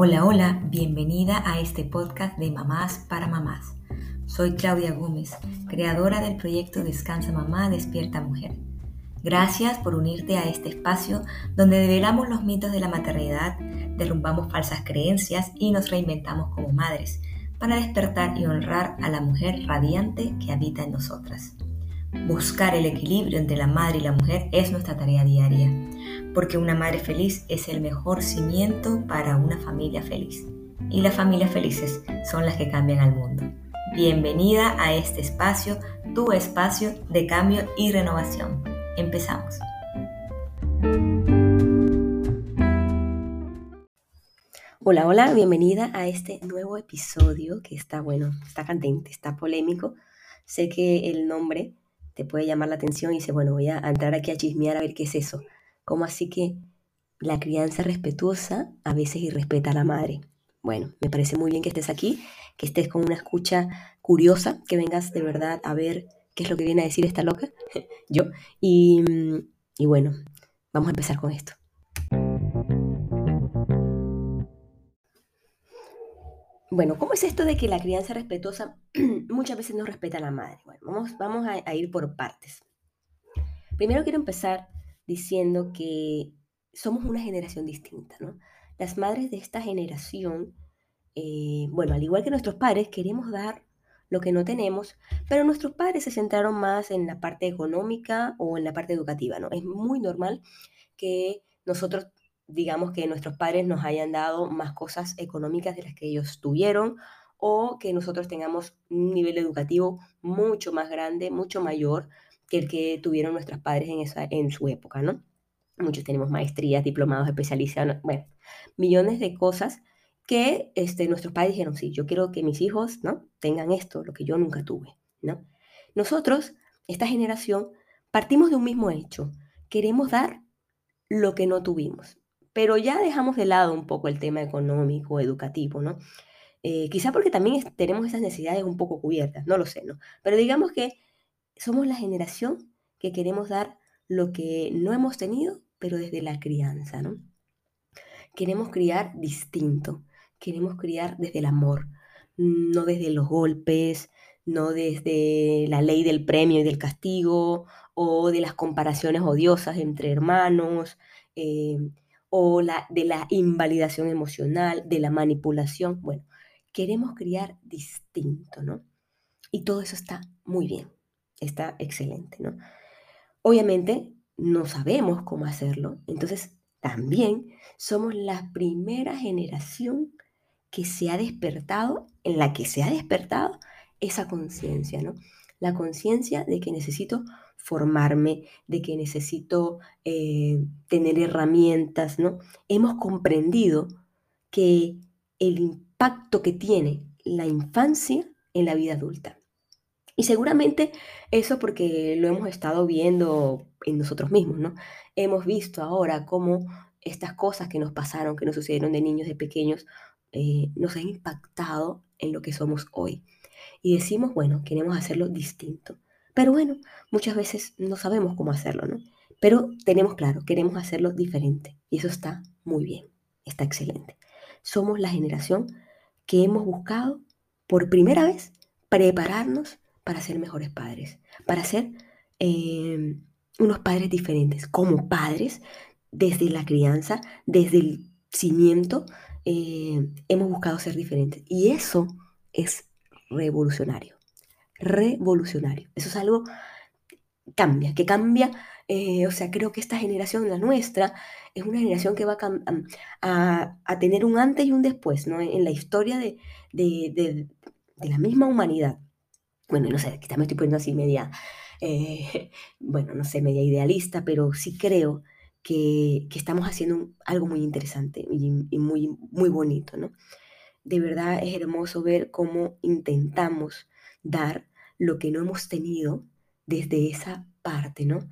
Hola, hola, bienvenida a este podcast de Mamás para Mamás. Soy Claudia Gómez, creadora del proyecto Descansa Mamá, Despierta Mujer. Gracias por unirte a este espacio donde develamos los mitos de la maternidad, derrumbamos falsas creencias y nos reinventamos como madres para despertar y honrar a la mujer radiante que habita en nosotras. Buscar el equilibrio entre la madre y la mujer es nuestra tarea diaria porque una madre feliz es el mejor cimiento para una familia feliz. Y las familias felices son las que cambian al mundo. Bienvenida a este espacio, tu espacio de cambio y renovación. Empezamos. Hola, hola, bienvenida a este nuevo episodio que está bueno, está candente, está polémico. Sé que el nombre te puede llamar la atención y dice, bueno, voy a entrar aquí a chismear a ver qué es eso. ¿Cómo así que la crianza respetuosa a veces irrespeta a la madre? Bueno, me parece muy bien que estés aquí, que estés con una escucha curiosa, que vengas de verdad a ver qué es lo que viene a decir esta loca, yo. Y, y bueno, vamos a empezar con esto. Bueno, ¿cómo es esto de que la crianza respetuosa muchas veces no respeta a la madre? Bueno, vamos, vamos a, ir por partes. Primero quiero empezar diciendo que somos una generación distinta, ¿no? Las madres de esta generación, eh, bueno, al igual que nuestros padres, queremos dar lo que no tenemos, pero nuestros padres se centraron más en la parte económica o en la parte educativa, ¿no? Es muy normal que nosotros digamos que nuestros padres nos hayan dado más cosas económicas de las que ellos tuvieron o que nosotros tengamos un nivel educativo mucho más grande, mucho mayor que el que tuvieron nuestros padres en, esa, en su época, ¿no? Muchos tenemos maestrías, diplomados, especializados, bueno, millones de cosas que este, nuestros padres dijeron, sí, yo quiero que mis hijos, ¿no? Tengan esto, lo que yo nunca tuve, ¿no? Nosotros, esta generación, partimos de un mismo hecho. Queremos dar lo que no tuvimos, pero ya dejamos de lado un poco el tema económico, educativo, ¿no? Eh, quizá porque también tenemos esas necesidades un poco cubiertas, no lo sé, ¿no? Pero digamos que somos la generación que queremos dar lo que no hemos tenido, pero desde la crianza, ¿no? Queremos criar distinto, queremos criar desde el amor, no desde los golpes, no desde la ley del premio y del castigo, o de las comparaciones odiosas entre hermanos, eh, o la, de la invalidación emocional, de la manipulación. Bueno, queremos criar distinto, ¿no? Y todo eso está muy bien está excelente, ¿no? Obviamente no sabemos cómo hacerlo, entonces también somos la primera generación que se ha despertado, en la que se ha despertado esa conciencia, ¿no? La conciencia de que necesito formarme, de que necesito eh, tener herramientas, ¿no? Hemos comprendido que el impacto que tiene la infancia en la vida adulta. Y seguramente eso porque lo hemos estado viendo en nosotros mismos, ¿no? Hemos visto ahora cómo estas cosas que nos pasaron, que nos sucedieron de niños, de pequeños, eh, nos han impactado en lo que somos hoy. Y decimos, bueno, queremos hacerlo distinto. Pero bueno, muchas veces no sabemos cómo hacerlo, ¿no? Pero tenemos claro, queremos hacerlo diferente. Y eso está muy bien, está excelente. Somos la generación que hemos buscado por primera vez prepararnos para ser mejores padres, para ser em, unos padres diferentes, como padres, desde la crianza, desde el cimiento, em, hemos buscado ser diferentes. Y eso es revolucionario, revolucionario. Eso es algo cambia, que cambia, eh, o sea, creo que esta generación, la nuestra, es una generación que va a, tener un antes y un después, ¿no? En la historia de, de, de, la misma humanidad bueno, no sé, quizá me estoy poniendo así media, eh, bueno, no sé, media idealista, pero sí creo que, estamos haciendo algo muy interesante y, muy, muy bonito, ¿no? De verdad es hermoso ver cómo intentamos dar lo que no hemos tenido desde esa parte, ¿no?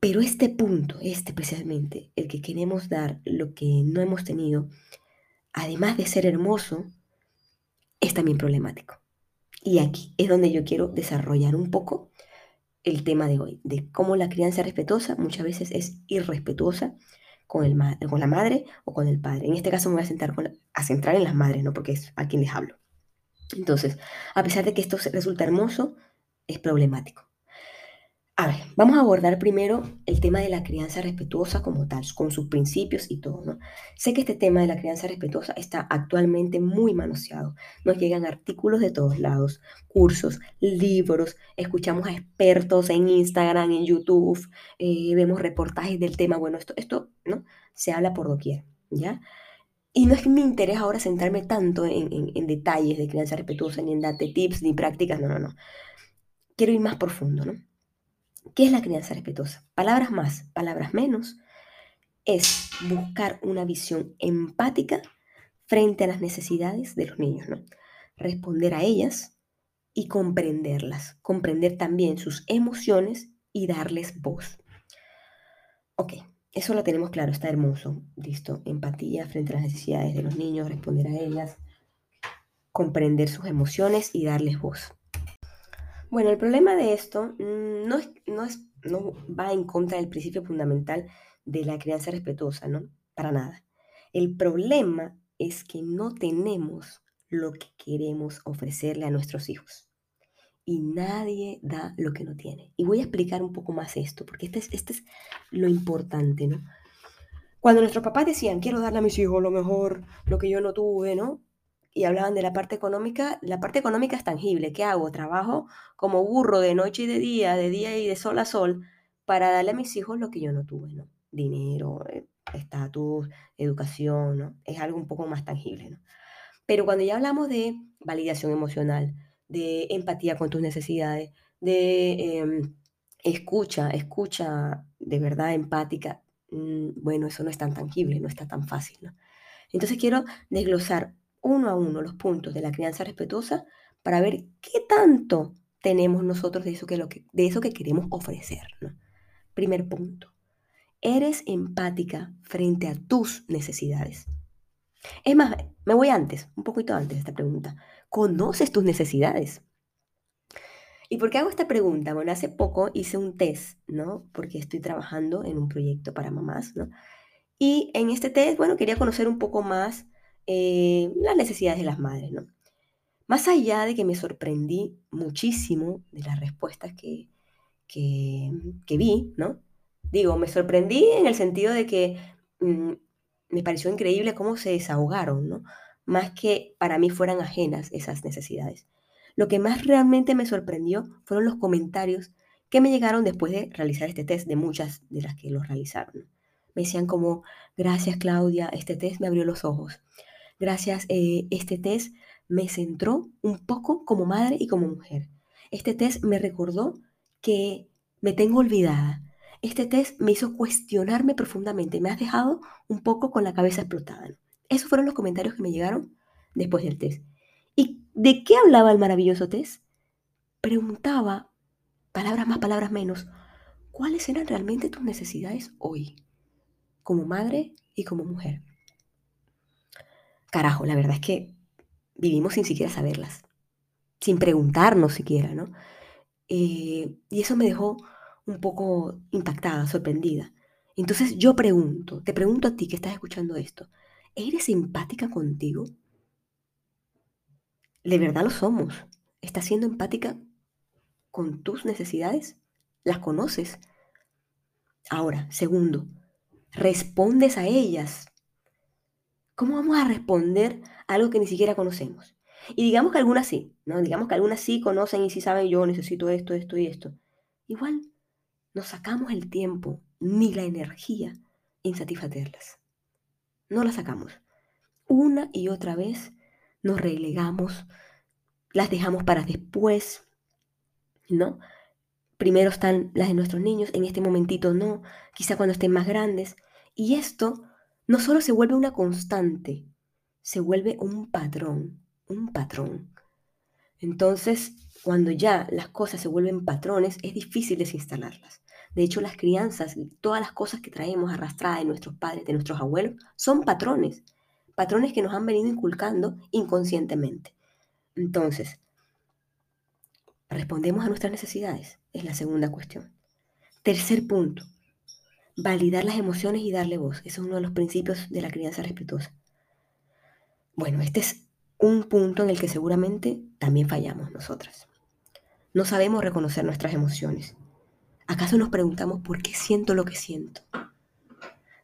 Pero este punto, este precisamente, el que queremos dar lo que no hemos tenido, además de ser hermoso, es también problemático. Y aquí es donde yo quiero desarrollar un poco el tema de hoy, de cómo la crianza respetuosa muchas veces es irrespetuosa con, el con la madre o con el padre. En este caso me voy a, sentar a centrar en las madres, ¿no? Porque es a quien les hablo. Entonces, a pesar de que esto resulta hermoso, es problemático. A ver, vamos a abordar primero el tema de la crianza respetuosa como tal, con sus principios y todo, ¿no? Sé que este tema de la crianza respetuosa está actualmente muy manoseado. Nos llegan artículos de todos lados, cursos, libros, escuchamos a expertos en Instagram, en YouTube, eh, vemos reportajes del tema. Bueno, esto, esto, ¿no? Se habla por doquier, ¿ya? Y no es mi interés ahora centrarme tanto en, en detalles de crianza respetuosa, ni en darte tips, ni prácticas, no, no, no. Quiero ir más profundo, ¿no? ¿Qué es la crianza respetuosa? Palabras más, palabras menos, es buscar una visión empática frente a las necesidades de los niños, ¿no? Responder a ellas y comprenderlas, comprender también sus emociones y darles voz. Ok, eso lo tenemos claro, está hermoso, listo. Empatía frente a las necesidades de los niños, responder a ellas, comprender sus emociones y darles voz. Bueno, el problema de esto mm, no, no, es, no va en contra del principio fundamental de la crianza respetuosa, ¿no? Para nada. El problema es que no tenemos lo que queremos ofrecerle a nuestros hijos. Y nadie da lo que no tiene. Y voy a explicar un poco más esto, porque este es, este es lo importante, ¿no? Cuando nuestros papás decían, quiero darle a mis hijos lo mejor, lo que yo no tuve, ¿no? y hablaban de la parte económica, la parte económica es tangible. ¿Qué hago? Trabajo como burro de noche y de día, de día y de sol a sol, para darle a mis hijos lo que yo no tuve, ¿no? Dinero, eh, estatus, educación, ¿no? Es algo un poco más tangible. Pero cuando ya hablamos de validación emocional, de empatía con tus necesidades, de em, escucha, escucha de verdad empática, mm, bueno, eso no es tan tangible, no está tan fácil, ¿no? Entonces quiero desglosar uno a uno los puntos de la crianza respetuosa para ver qué tanto tenemos nosotros de eso que, lo que, de eso que queremos ofrecer. Primer punto, eres empática frente a tus necesidades. Es más, me voy antes, un poquito antes de esta pregunta. ¿Conoces tus necesidades? ¿Y por qué hago esta pregunta? Bueno, hace poco hice un test, ¿no? Porque estoy trabajando en un proyecto para mamás, ¿no? Y en este test, bueno, quería conocer un poco más eh, las necesidades de las madres, ¿no? Más allá de que me sorprendí muchísimo de las respuestas que, que, vi, ¿no? Digo, me sorprendí en el sentido de que mm, me pareció increíble cómo se desahogaron, ¿no? Más que para mí fueran ajenas esas necesidades. Lo que más realmente me sorprendió fueron los comentarios que me llegaron después de realizar este test, de muchas de las que lo realizaron. Me decían como, gracias Claudia, este test me abrió los ojos. Gracias, eh, este test me centró un poco como madre y como mujer. Este test me recordó que me tengo olvidada. Este test me hizo cuestionarme profundamente. Me has dejado un poco con la cabeza explotada. Esos fueron los comentarios que me llegaron después del test. ¿Y de qué hablaba el maravilloso test? Preguntaba, palabras más, palabras menos, ¿cuáles eran realmente tus necesidades hoy, como madre y como mujer? carajo, la verdad es que vivimos sin siquiera saberlas, sin preguntarnos siquiera, ¿no? Eh, y eso me dejó un poco impactada, sorprendida. Entonces yo pregunto, te pregunto a ti que estás escuchando esto, ¿eres empática contigo? ¿De verdad lo somos? ¿Estás siendo empática con tus necesidades? ¿Las conoces? Ahora, segundo, ¿respondes a ellas? ¿Cómo vamos a responder a algo que ni siquiera conocemos? Y digamos que algunas sí, ¿no? Digamos que algunas sí conocen y sí saben, yo necesito esto, esto y esto. Igual nos sacamos el tiempo ni la energía en satisfacerlas. No las sacamos. Una y otra vez nos relegamos, las dejamos para después, ¿no? Primero están las de nuestros niños, en este momentito no, quizá cuando estén más grandes. Y esto no solo se vuelve una constante, se vuelve un patrón, un patrón. Entonces, cuando ya las cosas se vuelven patrones, es difícil desinstalarlas. De hecho, las crianzas y todas las cosas que traemos arrastradas de nuestros padres, de nuestros abuelos, son patrones. Patrones que nos han venido inculcando inconscientemente. Entonces, ¿respondemos a nuestras necesidades? Es la segunda cuestión. Tercer punto, validar las emociones y darle voz. Ese es uno de los principios de la crianza respetuosa. Bueno, este es un punto en el que seguramente también fallamos nosotras. No sabemos reconocer nuestras emociones. ¿Acaso nos preguntamos por qué siento lo que siento?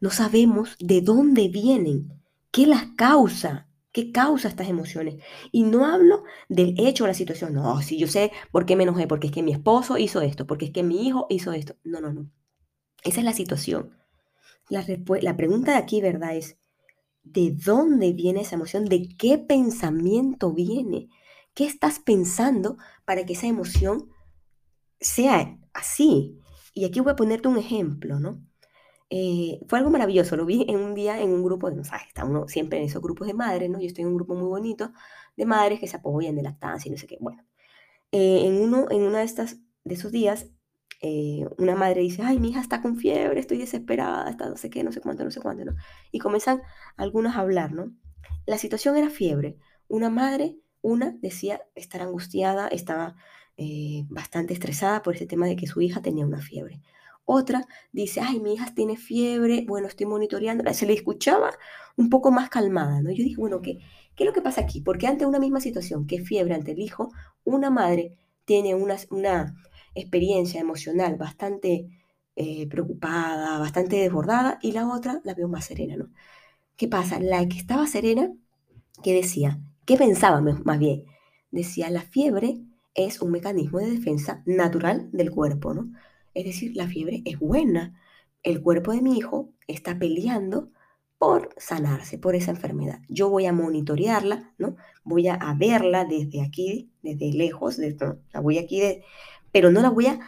No sabemos de dónde vienen, qué las causa, qué causa estas emociones. Y no hablo del hecho de la situación. No, si yo sé por qué me enojé, porque es que mi esposo hizo esto, porque es que mi hijo hizo esto. No, no, no. Esa es la situación. La, la pregunta de aquí, ¿verdad? Es, ¿de dónde viene esa emoción? ¿De qué pensamiento viene? ¿Qué estás pensando para que esa emoción sea así? Y aquí voy a ponerte un ejemplo, ¿no? Eh, fue algo maravilloso, lo vi en un día en un grupo, de, ¿sabes? Está uno siempre en esos grupos de madres, ¿no? Yo estoy en un grupo muy bonito de madres que se apoyan de lactancia y no sé qué. Bueno, eh, en uno, en una de estas, de esos días, eh, una madre dice, ay, mi hija está con fiebre, estoy desesperada, está no sé qué, no sé cuánto, no sé cuánto, ¿no? Y comienzan algunas a hablar, ¿no? La situación era fiebre. Una madre, una decía estar angustiada, estaba bastante estresada por ese tema de que su hija tenía una fiebre. Otra dice, ay, mi hija tiene fiebre, bueno, estoy monitoreando. Se le escuchaba un poco más calmada, ¿no? Yo dije, bueno, ¿qué, ¿qué es lo que pasa aquí? Porque ante una misma situación, que fiebre ante el hijo, una madre tiene una, una experiencia emocional bastante eh, preocupada, bastante desbordada, y la otra la veo más serena, ¿no? ¿Qué pasa? La que estaba serena, ¿qué decía? ¿Qué pensaba más bien? Decía, la fiebre es un mecanismo de defensa natural del cuerpo, ¿no? Es decir, la fiebre es buena. El cuerpo de mi hijo está peleando por sanarse, por esa enfermedad. Yo voy a monitorearla, ¿no? Voy a, verla desde aquí, desde lejos, la voy aquí, de, pero no la voy a,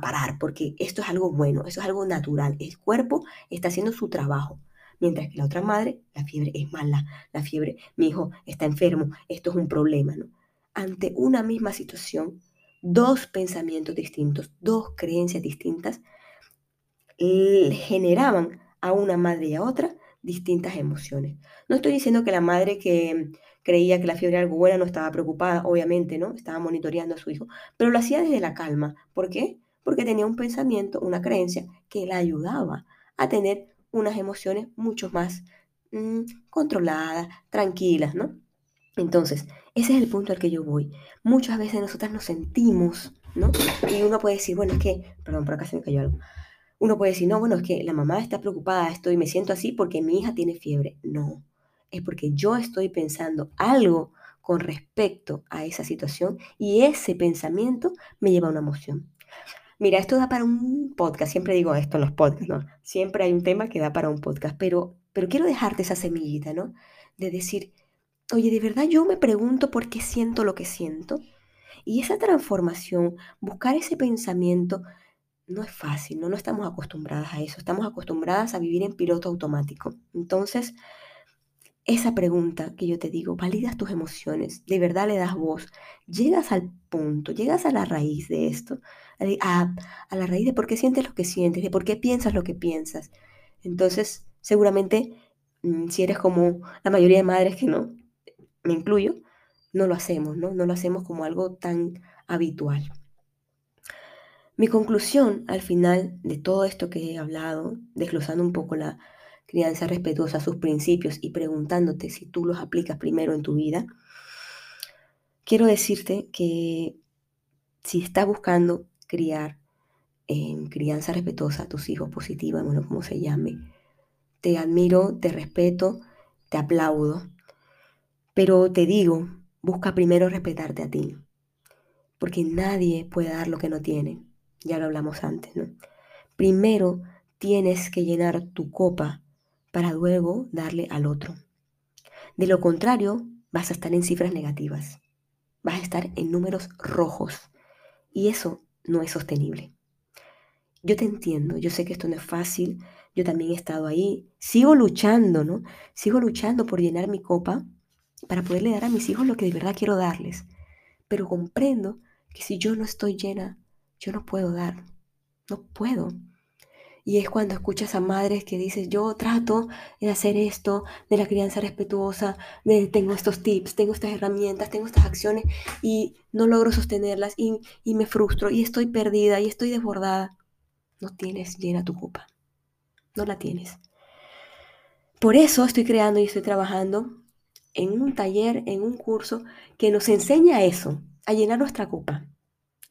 parar porque esto es algo bueno, eso es algo natural. El cuerpo está haciendo su trabajo. Mientras que la otra madre, la fiebre es mala, la fiebre, mi hijo está enfermo, esto es un problema, ¿no? Ante una misma situación, dos pensamientos distintos, dos creencias distintas, generaban a una madre y a otra distintas emociones. No estoy diciendo que la madre que creía que la fiebre era algo buena no estaba preocupada, obviamente, ¿no? Estaba monitoreando a su hijo, pero lo hacía desde la calma. ¿Por qué? Porque tenía un pensamiento, una creencia que la ayudaba a tener unas emociones mucho más mm, controladas, tranquilas, ¿no? Entonces, ese es el punto al que yo voy. Muchas veces nosotras nos sentimos, ¿no? Y uno puede decir, bueno, es que, perdón, por acá se me cayó algo. Uno puede decir, no, bueno, es que la mamá está preocupada, estoy, me siento así porque mi hija tiene fiebre. No, es porque yo estoy pensando algo con respecto a esa situación y ese pensamiento me lleva a una emoción. Mira, esto da para un podcast, siempre digo esto en los podcasts, ¿no? Siempre hay un tema que da para un podcast, pero, pero quiero dejarte esa semillita, ¿no? De decir, oye, de verdad yo me pregunto por qué siento lo que siento. Y esa transformación, buscar ese pensamiento, no es fácil, ¿no? No estamos acostumbradas a eso, estamos acostumbradas a vivir en piloto automático. Entonces, esa pregunta que yo te digo, validas tus emociones, de verdad le das voz, llegas al punto, llegas a la raíz de esto, a, la raíz de por qué sientes lo que sientes, de por qué piensas lo que piensas. Entonces, seguramente, mm, si eres como la mayoría de madres que no, me incluyo, no lo hacemos, ¿no? No lo hacemos como algo tan habitual. Mi conclusión al final de todo esto que he hablado, desglosando un poco la crianza respetuosa, sus principios y preguntándote si tú los aplicas primero en tu vida, quiero decirte que si estás buscando criar en crianza respetuosa a tus hijos positiva, bueno, como se llame, te admiro, te respeto, te aplaudo pero te digo, busca primero respetarte a ti, porque nadie puede dar lo que no tiene. Ya lo hablamos antes, ¿no? Primero tienes que llenar tu copa para luego darle al otro. De lo contrario, vas a estar en cifras negativas, vas a estar en números rojos y eso no es sostenible. Yo te entiendo, yo sé que esto no es fácil, yo también he estado ahí, sigo luchando, ¿no? Sigo luchando por llenar mi copa para poderle dar a mis hijos lo que de verdad quiero darles. Pero comprendo que si yo no estoy llena, yo no puedo dar. No puedo. Y es cuando escuchas a madres que dicen, yo trato de hacer esto, de la crianza respetuosa, de tengo estos tips, tengo estas herramientas, tengo estas acciones y no logro sostenerlas y, me frustro y estoy perdida y estoy desbordada. No tienes llena tu copa. no la tienes. Por eso estoy creando y estoy trabajando en un taller, en un curso que nos enseña eso, a llenar nuestra copa.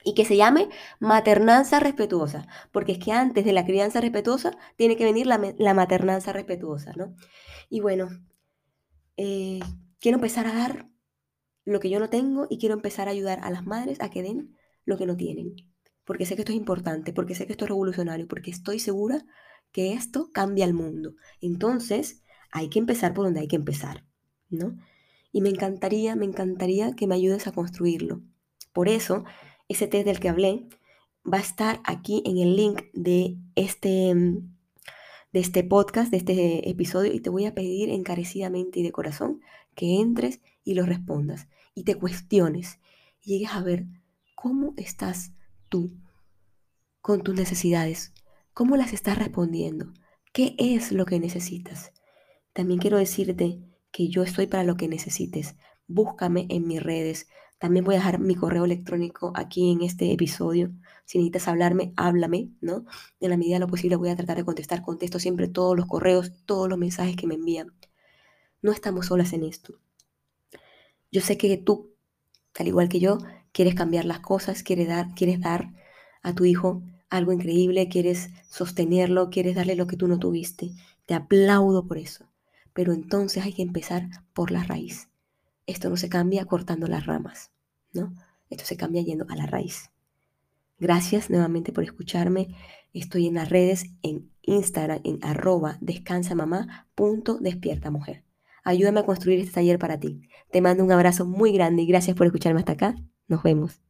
Y que se llame maternanza respetuosa, porque es que antes de la crianza respetuosa tiene que venir la, maternanza respetuosa, ¿no? Y bueno, eh, quiero empezar a dar lo que yo no tengo y quiero empezar a ayudar a las madres a que den lo que no tienen. Porque sé que esto es importante, porque sé que esto es revolucionario, porque estoy segura que esto cambia el mundo. Entonces, hay que empezar por donde hay que empezar, ¿no? Y me encantaría, me encantaría que me ayudes a construirlo. Por eso, ese test del que hablé va a estar aquí en el link de este, de este podcast, de este episodio, y te voy a pedir encarecidamente y de corazón que entres y lo respondas y te cuestiones y llegues a ver cómo estás tú con tus necesidades, cómo las estás respondiendo, qué es lo que necesitas. También quiero decirte que yo estoy para lo que necesites. Búscame en mis redes. También voy a dejar mi correo electrónico aquí en este episodio. Si necesitas hablarme, háblame, ¿no? En la medida de lo posible voy a tratar de contestar. Contesto siempre todos los correos, todos los mensajes que me envían. No estamos solas en esto. Yo sé que tú, al igual que yo, quieres cambiar las cosas, quieres dar, quieres dar a tu hijo algo increíble, quieres sostenerlo, quieres darle lo que tú no tuviste. Te aplaudo por eso. Pero entonces hay que empezar por la raíz. Esto no se cambia cortando las ramas, ¿no? Esto se cambia yendo a la raíz. Gracias nuevamente por escucharme. Estoy en las redes, en Instagram, en arroba descansamamá.despierta mujer. Ayúdame a construir este taller para ti. Te mando un abrazo muy grande y gracias por escucharme hasta acá. Nos vemos.